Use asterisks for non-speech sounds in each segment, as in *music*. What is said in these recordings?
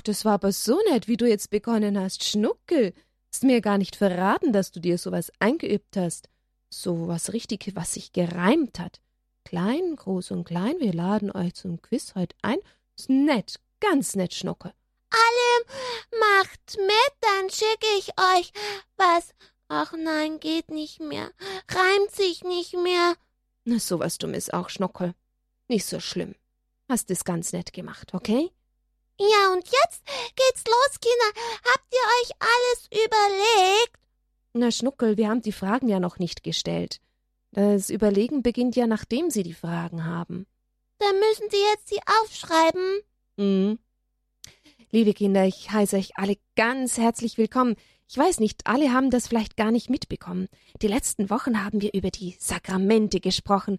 Ach, das war aber so nett, wie du jetzt begonnen hast. Schnuckel, hast mir gar nicht verraten, dass du dir sowas eingeübt hast. So was richtig, was sich gereimt hat. Klein, groß und klein, wir laden euch zum Quiz heute ein. Ist nett, ganz nett, Schnuckel. Alle macht mit, dann schicke ich euch was. Ach nein, geht nicht mehr. Reimt sich nicht mehr. Na, sowas Dummes auch, Schnuckel. Nicht so schlimm. Hast es ganz nett gemacht, okay? Ja, und jetzt geht's los, Kinder. Habt ihr euch alles überlegt? Na, Schnuckel, wir haben die Fragen ja noch nicht gestellt. Das Überlegen beginnt ja, nachdem Sie die Fragen haben. Dann müssen Sie jetzt sie aufschreiben. Mhm. Liebe Kinder, ich heiße euch alle ganz herzlich willkommen. Ich weiß nicht, alle haben das vielleicht gar nicht mitbekommen. Die letzten Wochen haben wir über die Sakramente gesprochen.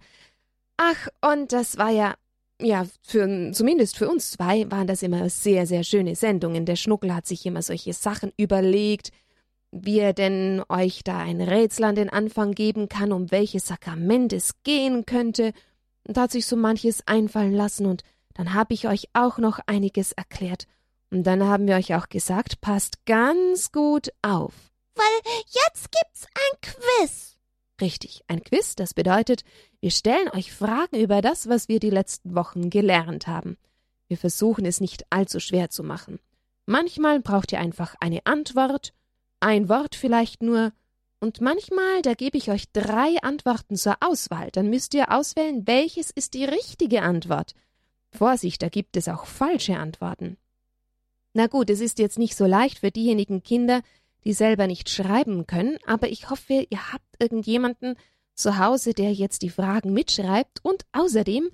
Ach, und das war ja, ja, für, zumindest für uns zwei waren das immer sehr, sehr schöne Sendungen. Der Schnuckel hat sich immer solche Sachen überlegt, wie er denn euch da ein Rätsel an den Anfang geben kann, um welches Sakrament es gehen könnte, und hat sich so manches einfallen lassen, und dann habe ich euch auch noch einiges erklärt, und dann haben wir euch auch gesagt, passt ganz gut auf. Weil jetzt. Richtig, ein Quiz, das bedeutet, wir stellen euch Fragen über das, was wir die letzten Wochen gelernt haben. Wir versuchen es nicht allzu schwer zu machen. Manchmal braucht ihr einfach eine Antwort, ein Wort vielleicht nur, und manchmal, da gebe ich euch drei Antworten zur Auswahl, dann müsst ihr auswählen, welches ist die richtige Antwort. Vorsicht, da gibt es auch falsche Antworten. Na gut, es ist jetzt nicht so leicht für diejenigen Kinder, die selber nicht schreiben können, aber ich hoffe, ihr habt irgendjemanden zu Hause, der jetzt die Fragen mitschreibt, und außerdem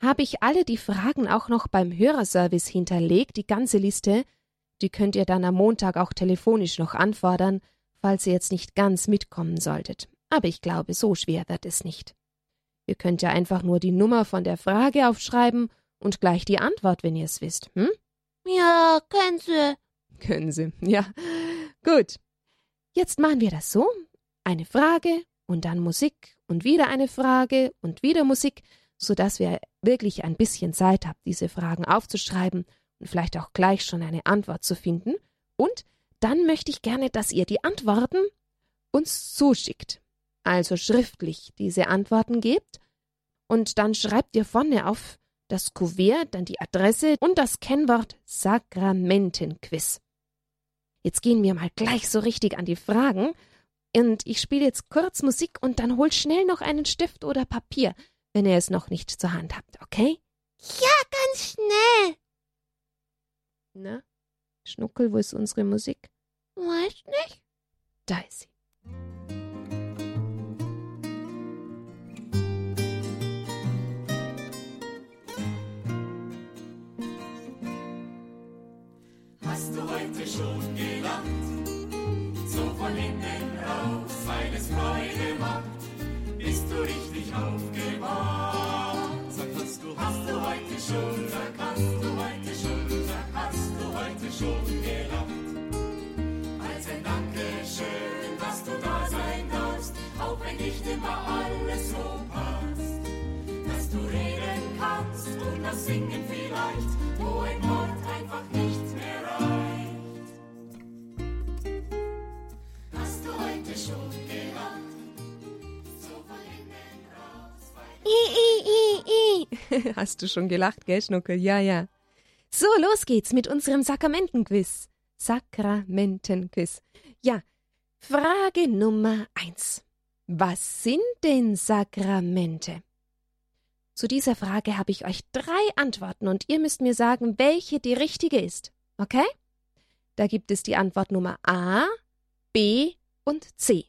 habe ich alle die Fragen auch noch beim Hörerservice hinterlegt, die ganze Liste, die könnt ihr dann am Montag auch telefonisch noch anfordern, falls ihr jetzt nicht ganz mitkommen solltet. Aber ich glaube, so schwer wird es nicht. Ihr könnt ja einfach nur die Nummer von der Frage aufschreiben und gleich die Antwort, wenn ihr es wisst, hm? Ja, können Sie. Können Sie, *laughs* ja. Gut. Jetzt machen wir das so. Eine Frage und dann Musik und wieder eine Frage und wieder Musik, so dass wir wirklich ein bisschen Zeit haben, diese Fragen aufzuschreiben und vielleicht auch gleich schon eine Antwort zu finden. Und dann möchte ich gerne, dass ihr die Antworten uns zuschickt. Also schriftlich diese Antworten gebt und dann schreibt ihr vorne auf das Kuvert, dann die Adresse und das Kennwort Sakramentenquiz. Jetzt gehen wir mal gleich so richtig an die Fragen. Und ich spiele jetzt kurz Musik und dann holt schnell noch einen Stift oder Papier, wenn ihr es noch nicht zur Hand habt, okay? Ja, ganz schnell. Na, Schnuckel, wo ist unsere Musik? Weiß nicht. Da ist sie. Du heute schon gelacht? So von innen raus, weil es Freude macht, bist du richtig aufgewacht. Sag, hast du, hast du heute schon, sag, hast du heute schon, sag, hast du heute schon gelacht? Als ein Dankeschön, dass du da sein darfst, auch wenn nicht immer alles so passt. Dass du reden kannst und das Singen vielleicht, wo ein Wort einfach nicht *laughs* Hast du schon gelacht, gell, Schnuckel? Ja, ja. So, los geht's mit unserem Sakramentenquiz. Sakramentenquiz. Ja, Frage Nummer eins. Was sind denn Sakramente? Zu dieser Frage habe ich euch drei Antworten und ihr müsst mir sagen, welche die richtige ist. Okay? Da gibt es die Antwort Nummer A, B und C.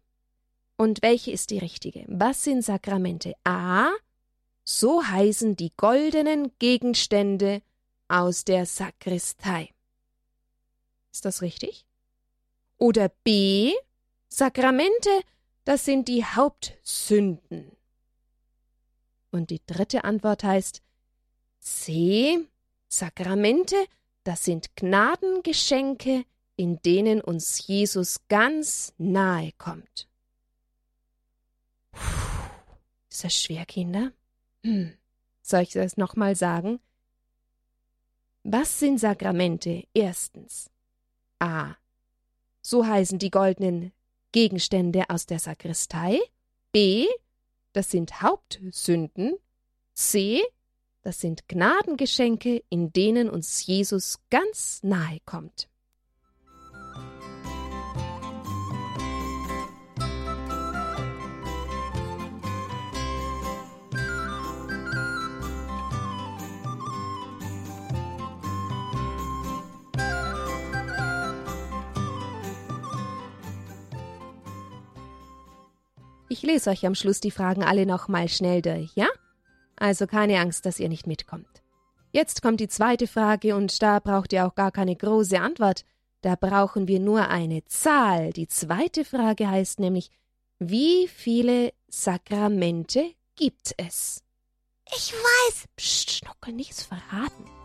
Und welche ist die richtige? Was sind Sakramente? A. So heißen die goldenen Gegenstände aus der Sakristei. Ist das richtig? Oder B. Sakramente, das sind die Hauptsünden. Und die dritte Antwort heißt C. Sakramente, das sind Gnadengeschenke, in denen uns Jesus ganz nahe kommt. Ist das schwer, Kinder? Hm. Soll ich das nochmal sagen? Was sind Sakramente? Erstens. A. So heißen die goldenen Gegenstände aus der Sakristei. B. Das sind Hauptsünden. C. Das sind Gnadengeschenke, in denen uns Jesus ganz nahe kommt. Ich lese euch am Schluss die Fragen alle nochmal schnell durch, ja? Also keine Angst, dass ihr nicht mitkommt. Jetzt kommt die zweite Frage und da braucht ihr auch gar keine große Antwort. Da brauchen wir nur eine Zahl. Die zweite Frage heißt nämlich, wie viele Sakramente gibt es? Ich weiß. Psst, Schnuckel, nichts verraten.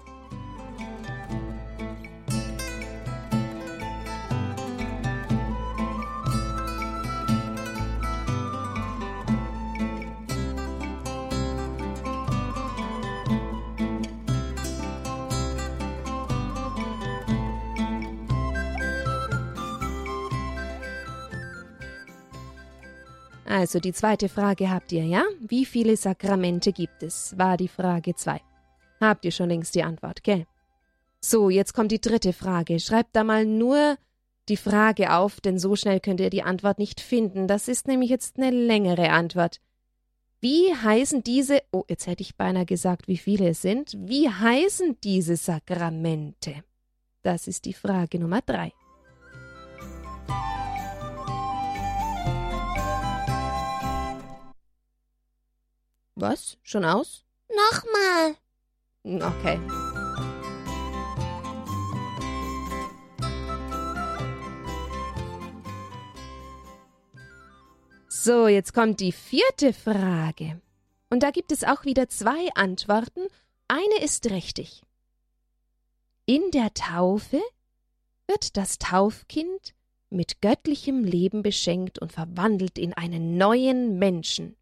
Also die zweite Frage habt ihr, ja? Wie viele Sakramente gibt es? War die Frage 2. Habt ihr schon längst die Antwort, gell? So, jetzt kommt die dritte Frage. Schreibt da mal nur die Frage auf, denn so schnell könnt ihr die Antwort nicht finden. Das ist nämlich jetzt eine längere Antwort. Wie heißen diese, oh, jetzt hätte ich beinahe gesagt, wie viele es sind. Wie heißen diese Sakramente? Das ist die Frage Nummer drei. Was? Schon aus? Nochmal. Okay. So, jetzt kommt die vierte Frage. Und da gibt es auch wieder zwei Antworten. Eine ist richtig. In der Taufe wird das Taufkind mit göttlichem Leben beschenkt und verwandelt in einen neuen Menschen.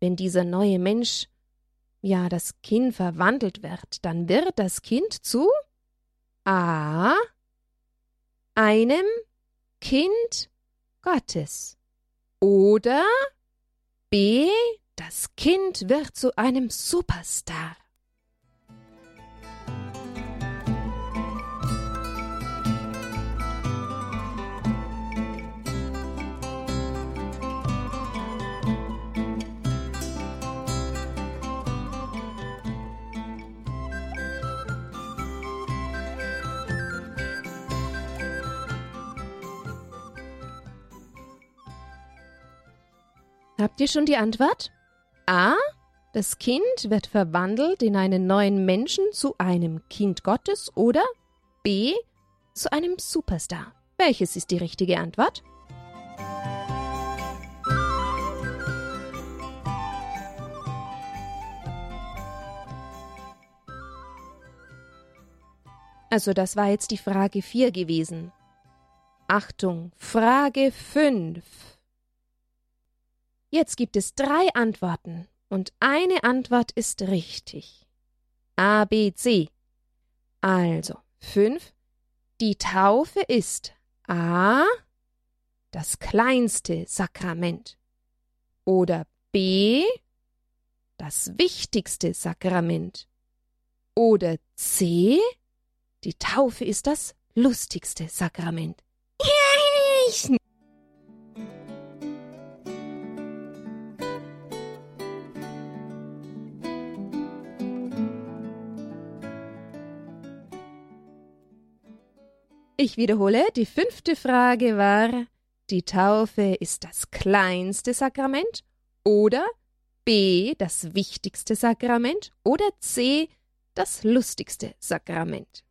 Wenn dieser neue Mensch, ja, das Kind verwandelt wird, dann wird das Kind zu A. einem Kind Gottes. Oder B. Das Kind wird zu einem Superstar. Habt ihr schon die Antwort? A. Das Kind wird verwandelt in einen neuen Menschen zu einem Kind Gottes oder B. zu einem Superstar. Welches ist die richtige Antwort? Also das war jetzt die Frage 4 gewesen. Achtung, Frage 5. Jetzt gibt es drei Antworten und eine Antwort ist richtig. A, B, C. Also, fünf. Die Taufe ist A. das kleinste Sakrament oder B. das wichtigste Sakrament oder C. Die Taufe ist das lustigste Sakrament. Ja, Ich wiederhole, die fünfte Frage war, die Taufe ist das kleinste Sakrament oder B das wichtigste Sakrament oder C das lustigste Sakrament.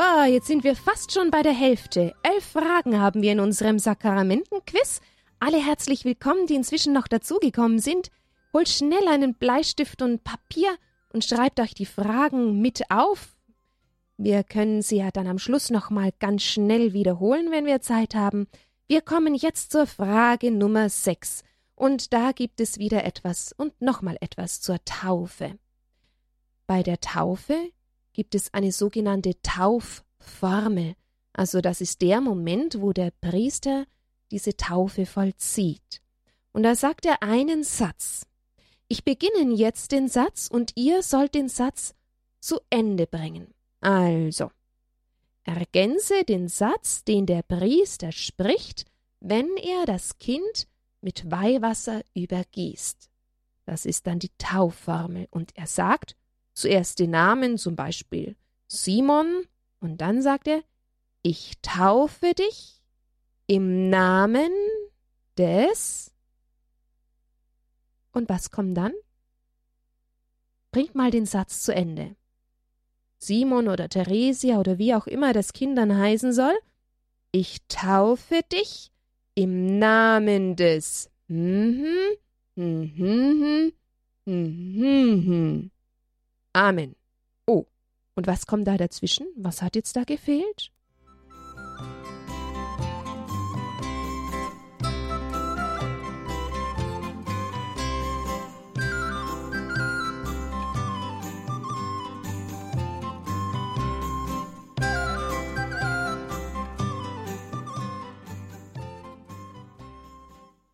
Boah, jetzt sind wir fast schon bei der Hälfte. Elf Fragen haben wir in unserem Sakramentenquiz. Alle herzlich willkommen, die inzwischen noch dazugekommen sind. Holt schnell einen Bleistift und Papier und schreibt euch die Fragen mit auf. Wir können sie ja dann am Schluss noch mal ganz schnell wiederholen, wenn wir Zeit haben. Wir kommen jetzt zur Frage Nummer 6. Und da gibt es wieder etwas und nochmal etwas zur Taufe. Bei der Taufe gibt es eine sogenannte Taufformel. Also das ist der Moment, wo der Priester diese Taufe vollzieht. Und da sagt er einen Satz. Ich beginne jetzt den Satz und ihr sollt den Satz zu Ende bringen. Also, ergänze den Satz, den der Priester spricht, wenn er das Kind mit Weihwasser übergießt. Das ist dann die Taufformel. Und er sagt zuerst den Namen, zum Beispiel Simon, und dann sagt er, ich taufe dich im Namen des. Und was kommt dann? Bringt mal den Satz zu Ende. Simon oder Theresia oder wie auch immer das Kind dann heißen soll, ich taufe dich im Namen des mhm, mhm, mhm, Amen. Oh, und was kommt da dazwischen? Was hat jetzt da gefehlt?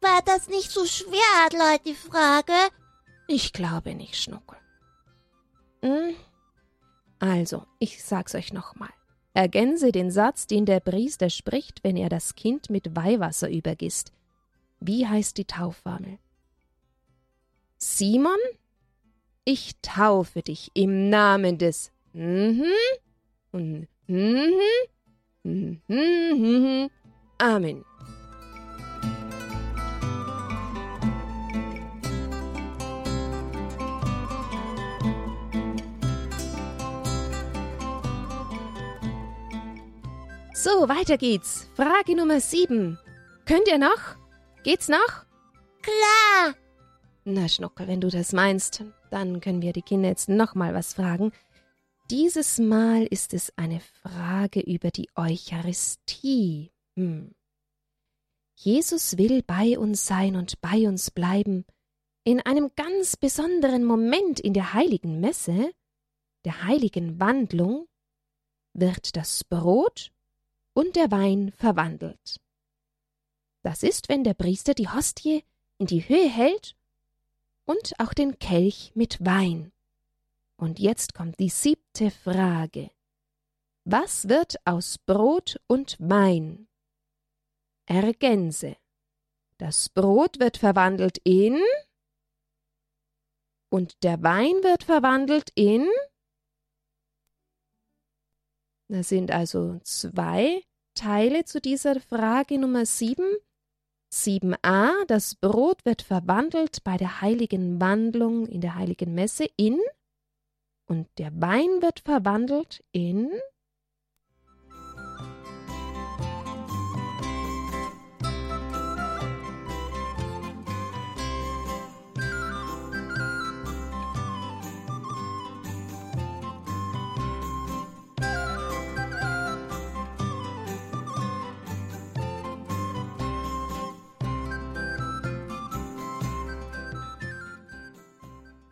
War das nicht so schwer, Adler, die Frage? Ich glaube nicht, Schnuckel. Hm? Also, ich sag's euch nochmal. Ergänze den Satz, den der Priester spricht, wenn er das Kind mit Weihwasser übergisst. Wie heißt die Taufformel? Simon, ich taufe dich im Namen des mhm und mhm, mhm, mhm, Amen. So, weiter geht's. Frage Nummer sieben. Könnt ihr noch? Geht's noch? Klar. Na, Schnuckel, wenn du das meinst, dann können wir die Kinder jetzt noch mal was fragen. Dieses Mal ist es eine Frage über die Eucharistie. Hm. Jesus will bei uns sein und bei uns bleiben. In einem ganz besonderen Moment in der heiligen Messe, der heiligen Wandlung, wird das Brot und der Wein verwandelt. Das ist, wenn der Priester die Hostie in die Höhe hält und auch den Kelch mit Wein. Und jetzt kommt die siebte Frage. Was wird aus Brot und Wein? Ergänze. Das Brot wird verwandelt in und der Wein wird verwandelt in das sind also zwei Teile zu dieser Frage Nummer 7. 7a, das Brot wird verwandelt bei der heiligen Wandlung in der heiligen Messe in und der Wein wird verwandelt in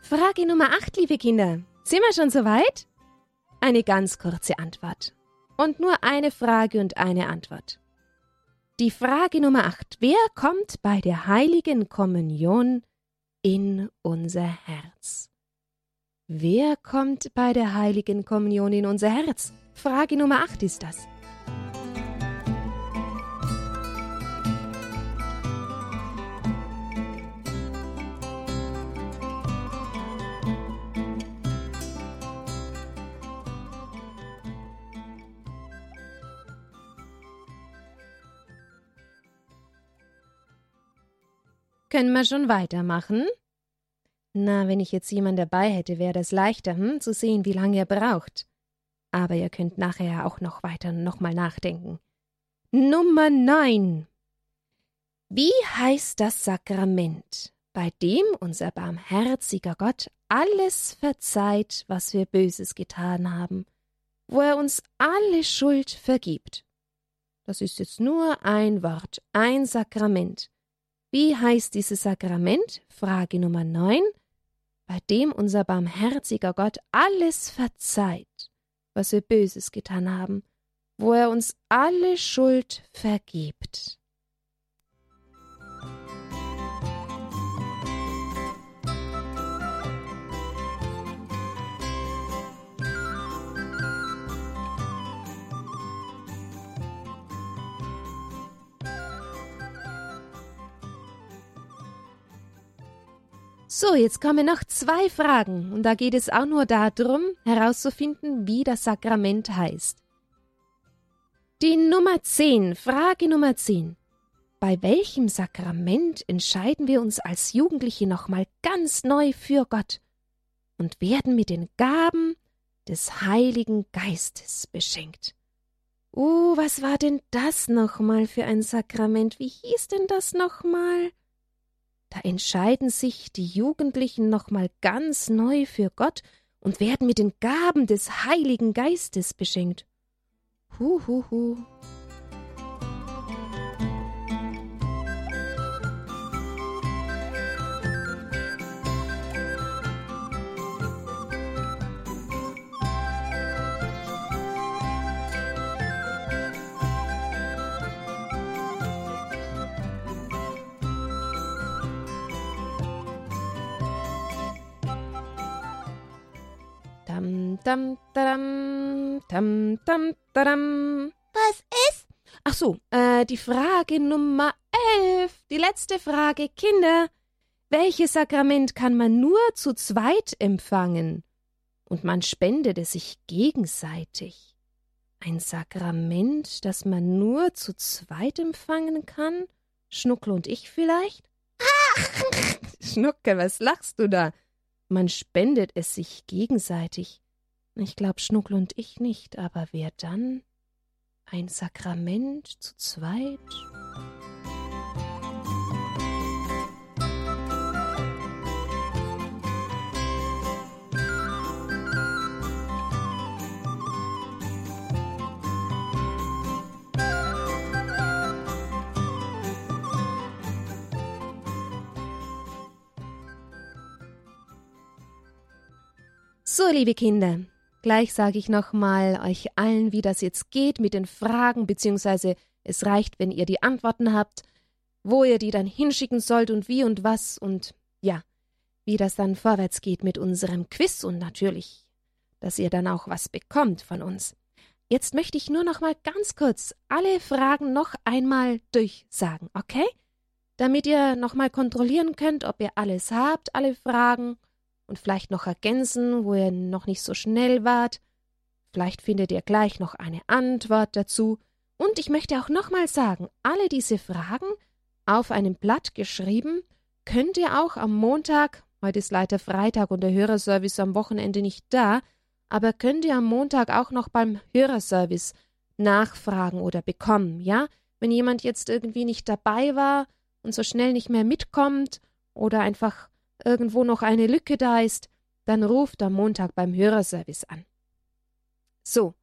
Frage Nummer 8, liebe Kinder. Sind wir schon soweit? Eine ganz kurze Antwort. Und nur eine Frage und eine Antwort. Die Frage Nummer 8. Wer kommt bei der heiligen Kommunion in unser Herz? Wer kommt bei der heiligen Kommunion in unser Herz? Frage Nummer 8 ist das. Können wir schon weitermachen? Na, wenn ich jetzt jemand dabei hätte, wäre das leichter, hm, zu sehen, wie lange er braucht. Aber ihr könnt nachher auch noch weiter nochmal nachdenken. Nummer 9. Wie heißt das Sakrament, bei dem unser barmherziger Gott alles verzeiht, was wir Böses getan haben, wo er uns alle Schuld vergibt. Das ist jetzt nur ein Wort, ein Sakrament. Wie heißt dieses Sakrament? Frage Nummer 9. Bei dem unser barmherziger Gott alles verzeiht, was wir Böses getan haben, wo er uns alle Schuld vergibt. So, jetzt kommen noch zwei Fragen, und da geht es auch nur darum, herauszufinden, wie das Sakrament heißt. Die Nummer 10, Frage Nummer 10. Bei welchem Sakrament entscheiden wir uns als Jugendliche nochmal ganz neu für Gott und werden mit den Gaben des Heiligen Geistes beschenkt? Oh, was war denn das nochmal für ein Sakrament? Wie hieß denn das nochmal? Da entscheiden sich die Jugendlichen nochmal ganz neu für Gott und werden mit den Gaben des Heiligen Geistes beschenkt. Hu, hu, hu. Dam, dam, dam, dam, dam, dam. Was ist? Ach so, äh, die Frage Nummer elf, die letzte Frage, Kinder. Welches Sakrament kann man nur zu zweit empfangen? Und man spendet es sich gegenseitig. Ein Sakrament, das man nur zu zweit empfangen kann? Schnuckel und ich vielleicht? *laughs* Schnuckel, was lachst du da? Man spendet es sich gegenseitig. Ich glaub Schnuckel und ich nicht, aber wer dann? Ein Sakrament zu zweit? So, liebe Kinder, gleich sage ich nochmal euch allen, wie das jetzt geht mit den Fragen, beziehungsweise es reicht, wenn ihr die Antworten habt, wo ihr die dann hinschicken sollt und wie und was und ja, wie das dann vorwärts geht mit unserem Quiz und natürlich, dass ihr dann auch was bekommt von uns. Jetzt möchte ich nur noch mal ganz kurz alle Fragen noch einmal durchsagen, okay? Damit ihr noch mal kontrollieren könnt, ob ihr alles habt, alle Fragen und vielleicht noch ergänzen, wo ihr noch nicht so schnell wart. Vielleicht findet ihr gleich noch eine Antwort dazu. Und ich möchte auch nochmal sagen, alle diese Fragen auf einem Blatt geschrieben, könnt ihr auch am Montag, heute ist leider Freitag und der Hörerservice am Wochenende nicht da, aber könnt ihr am Montag auch noch beim Hörerservice nachfragen oder bekommen, ja? Wenn jemand jetzt irgendwie nicht dabei war und so schnell nicht mehr mitkommt oder einfach irgendwo noch eine Lücke da ist, dann ruft am Montag beim Hörerservice an. So,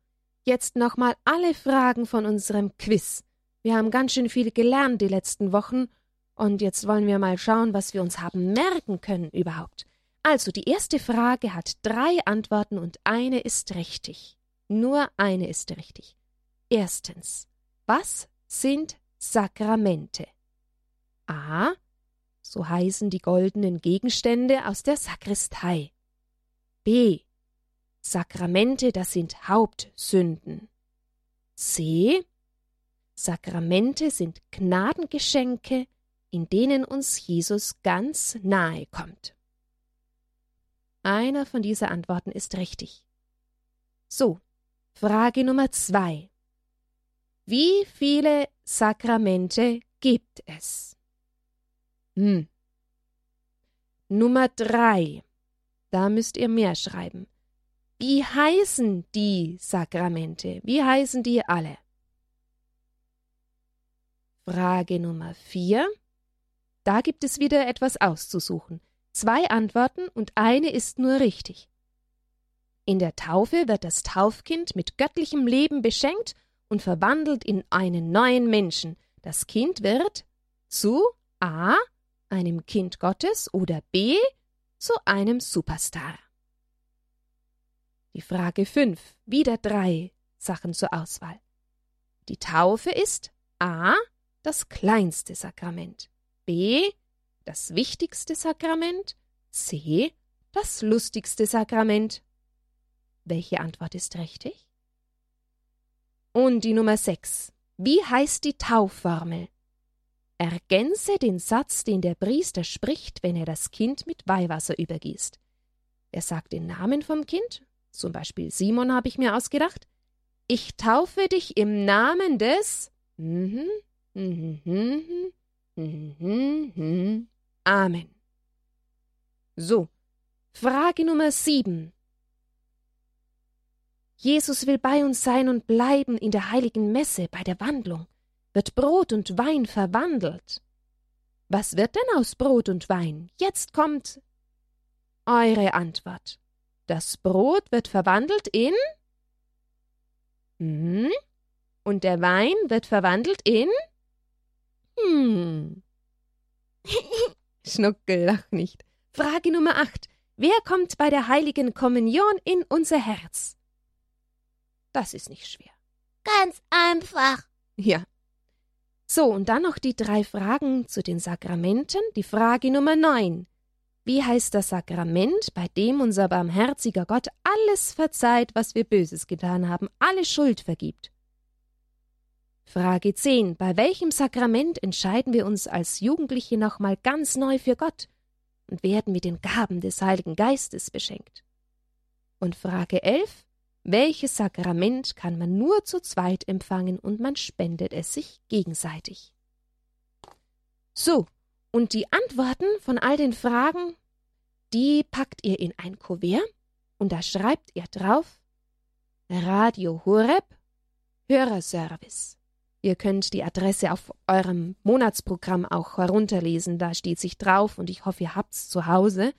jetzt nochmal alle Fragen von unserem Quiz. Wir haben ganz schön viel gelernt die letzten Wochen und jetzt wollen wir mal schauen, was wir uns haben merken können überhaupt. Also, die erste Frage hat drei Antworten und eine ist richtig. Nur eine ist richtig. Erstens, was sind Sakramente? A so heißen die goldenen Gegenstände aus der Sakristei. B. Sakramente, das sind Hauptsünden. C. Sakramente sind Gnadengeschenke, in denen uns Jesus ganz nahe kommt. Einer von dieser Antworten ist richtig. So, Frage Nummer zwei. Wie viele Sakramente gibt es? Hm. Nummer drei. Da müsst ihr mehr schreiben. Wie heißen die Sakramente? Wie heißen die alle? Frage Nummer vier. Da gibt es wieder etwas auszusuchen. Zwei Antworten und eine ist nur richtig. In der Taufe wird das Taufkind mit göttlichem Leben beschenkt und verwandelt in einen neuen Menschen. Das Kind wird zu A. einem Kind Gottes oder B. zu einem Superstar. Die Frage 5. Wieder drei Sachen zur Auswahl. Die Taufe ist A. das kleinste Sakrament, B. das wichtigste Sakrament, C. das lustigste Sakrament. Welche Antwort ist richtig? Und die Nummer 6. Wie heißt die Taufformel? Ergänze den Satz, den der Priester spricht, wenn er das Kind mit Weihwasser übergießt. Er sagt den Namen vom Kind, zum Beispiel Simon habe ich mir ausgedacht. Ich taufe dich im Namen des Amen. So, Frage Nummer sieben. Jesus will bei uns sein und bleiben in der heiligen Messe bei der Wandlung. Wird Brot und Wein verwandelt? Was wird denn aus Brot und Wein? Jetzt kommt eure Antwort. Das Brot wird verwandelt in hm, und der Wein wird verwandelt in hm. *laughs* Schnuckel, lach nicht. Frage Nummer 8. Wer kommt bei der heiligen Kommunion in unser Herz? Das ist nicht schwer. Ganz einfach. Ja. So, und dann noch die drei Fragen zu den Sakramenten. Die Frage Nummer 9. Wie heißt das Sakrament, bei dem unser barmherziger Gott alles verzeiht, was wir Böses getan haben, alle Schuld vergibt? Frage 10. Bei welchem Sakrament entscheiden wir uns als Jugendliche nochmal ganz neu für Gott und werden mit den Gaben des Heiligen Geistes beschenkt? Und Frage 11. Welches Sakrament kann man nur zu zweit empfangen und man spendet es sich gegenseitig? So, und die Antworten von all den Fragen, die packt ihr in ein Kuvert und da schreibt ihr drauf Radio Horeb Hörerservice. Ihr könnt die Adresse auf eurem Monatsprogramm auch herunterlesen, da steht sich drauf und ich hoffe, ihr habt's zu Hause.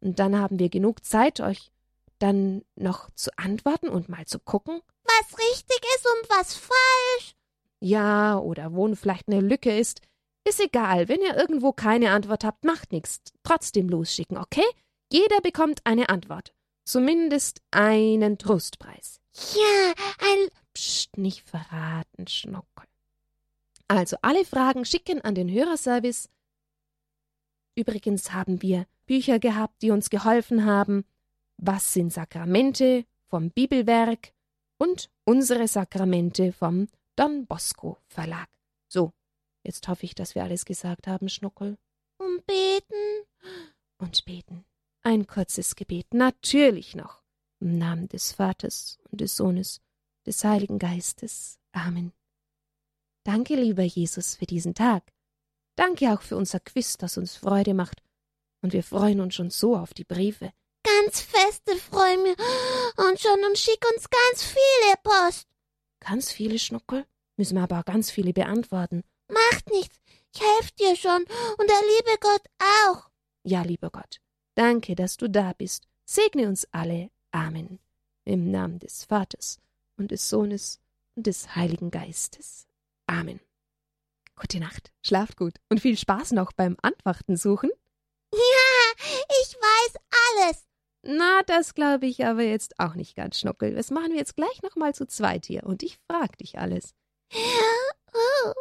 Und dann haben wir genug Zeit, euch dann noch zu antworten und mal zu gucken, Was richtig ist und was falsch. ja, oder wo vielleicht eine Lücke ist. Ist egal, wenn ihr irgendwo keine Antwort habt, macht nichts. Trotzdem losschicken, okay? Jeder bekommt eine Antwort. Zumindest einen Trostpreis. Ja, ein Psst, nicht verraten, Schnuckel. Also alle Fragen schicken an den Hörerservice. Übrigens haben wir Bücher gehabt, die uns geholfen haben. Was sind Sakramente vom Bibelwerk und unsere Sakramente vom Don Bosco Verlag. So, jetzt hoffe ich, dass wir alles gesagt haben, Schnuckel. und beten. Und beten. Ein kurzes Gebet, natürlich noch. Im Namen des Vaters und des Sohnes, des Heiligen Geistes. Amen. Danke, lieber Jesus, für diesen Tag. Danke auch für unser Quiz, das uns Freude macht. Und wir freuen uns schon so auf die Briefe. Ganz feste freuen wir und schon und schick uns ganz viele Post. Ganz viele Schnuckel, müssen wir aber auch ganz viele beantworten. Macht nichts, ich helfe dir schon und der liebe Gott auch. Ja, lieber Gott, danke, dass du da bist. Segne uns alle. Amen. Im Namen des Vaters und des Sohnes und des Heiligen Geistes. Amen. Gute Nacht, schlaft gut und viel Spaß noch beim Antworten suchen. *laughs* Ja, ich weiß alles. Na, das glaube ich aber jetzt auch nicht ganz, Schnuckel. Das machen wir jetzt gleich noch mal zu zweit hier und ich frag dich alles. *gasps* Oh.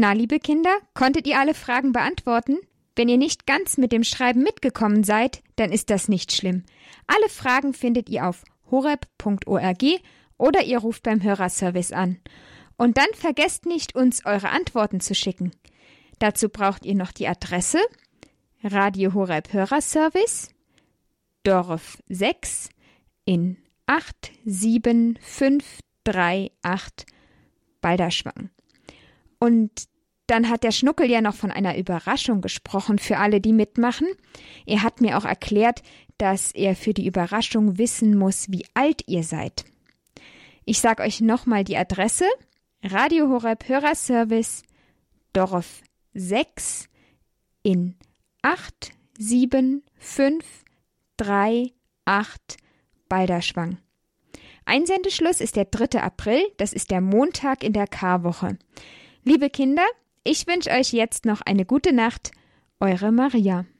Na, liebe Kinder, konntet ihr alle Fragen beantworten? Wenn ihr nicht ganz mit dem Schreiben mitgekommen seid, dann ist das nicht schlimm. Alle Fragen findet ihr auf horeb.org oder ihr ruft beim Hörerservice an. Und dann vergesst nicht, uns eure Antworten zu schicken. Dazu braucht ihr noch die Adresse Radio Horeb Hörerservice, Dorf 6 in 87538 Balderschwang. Und dann hat der Schnuckel ja noch von einer Überraschung gesprochen für alle, die mitmachen. Er hat mir auch erklärt, dass er für die Überraschung wissen muss, wie alt ihr seid. Ich sag euch nochmal die Adresse. Radio Horeb Hörerservice Dorf 6 in 87538 Balderschwang. Einsendeschluss ist der 3. April, das ist der Montag in der Karwoche. Liebe Kinder, ich wünsche euch jetzt noch eine gute Nacht. Eure Maria.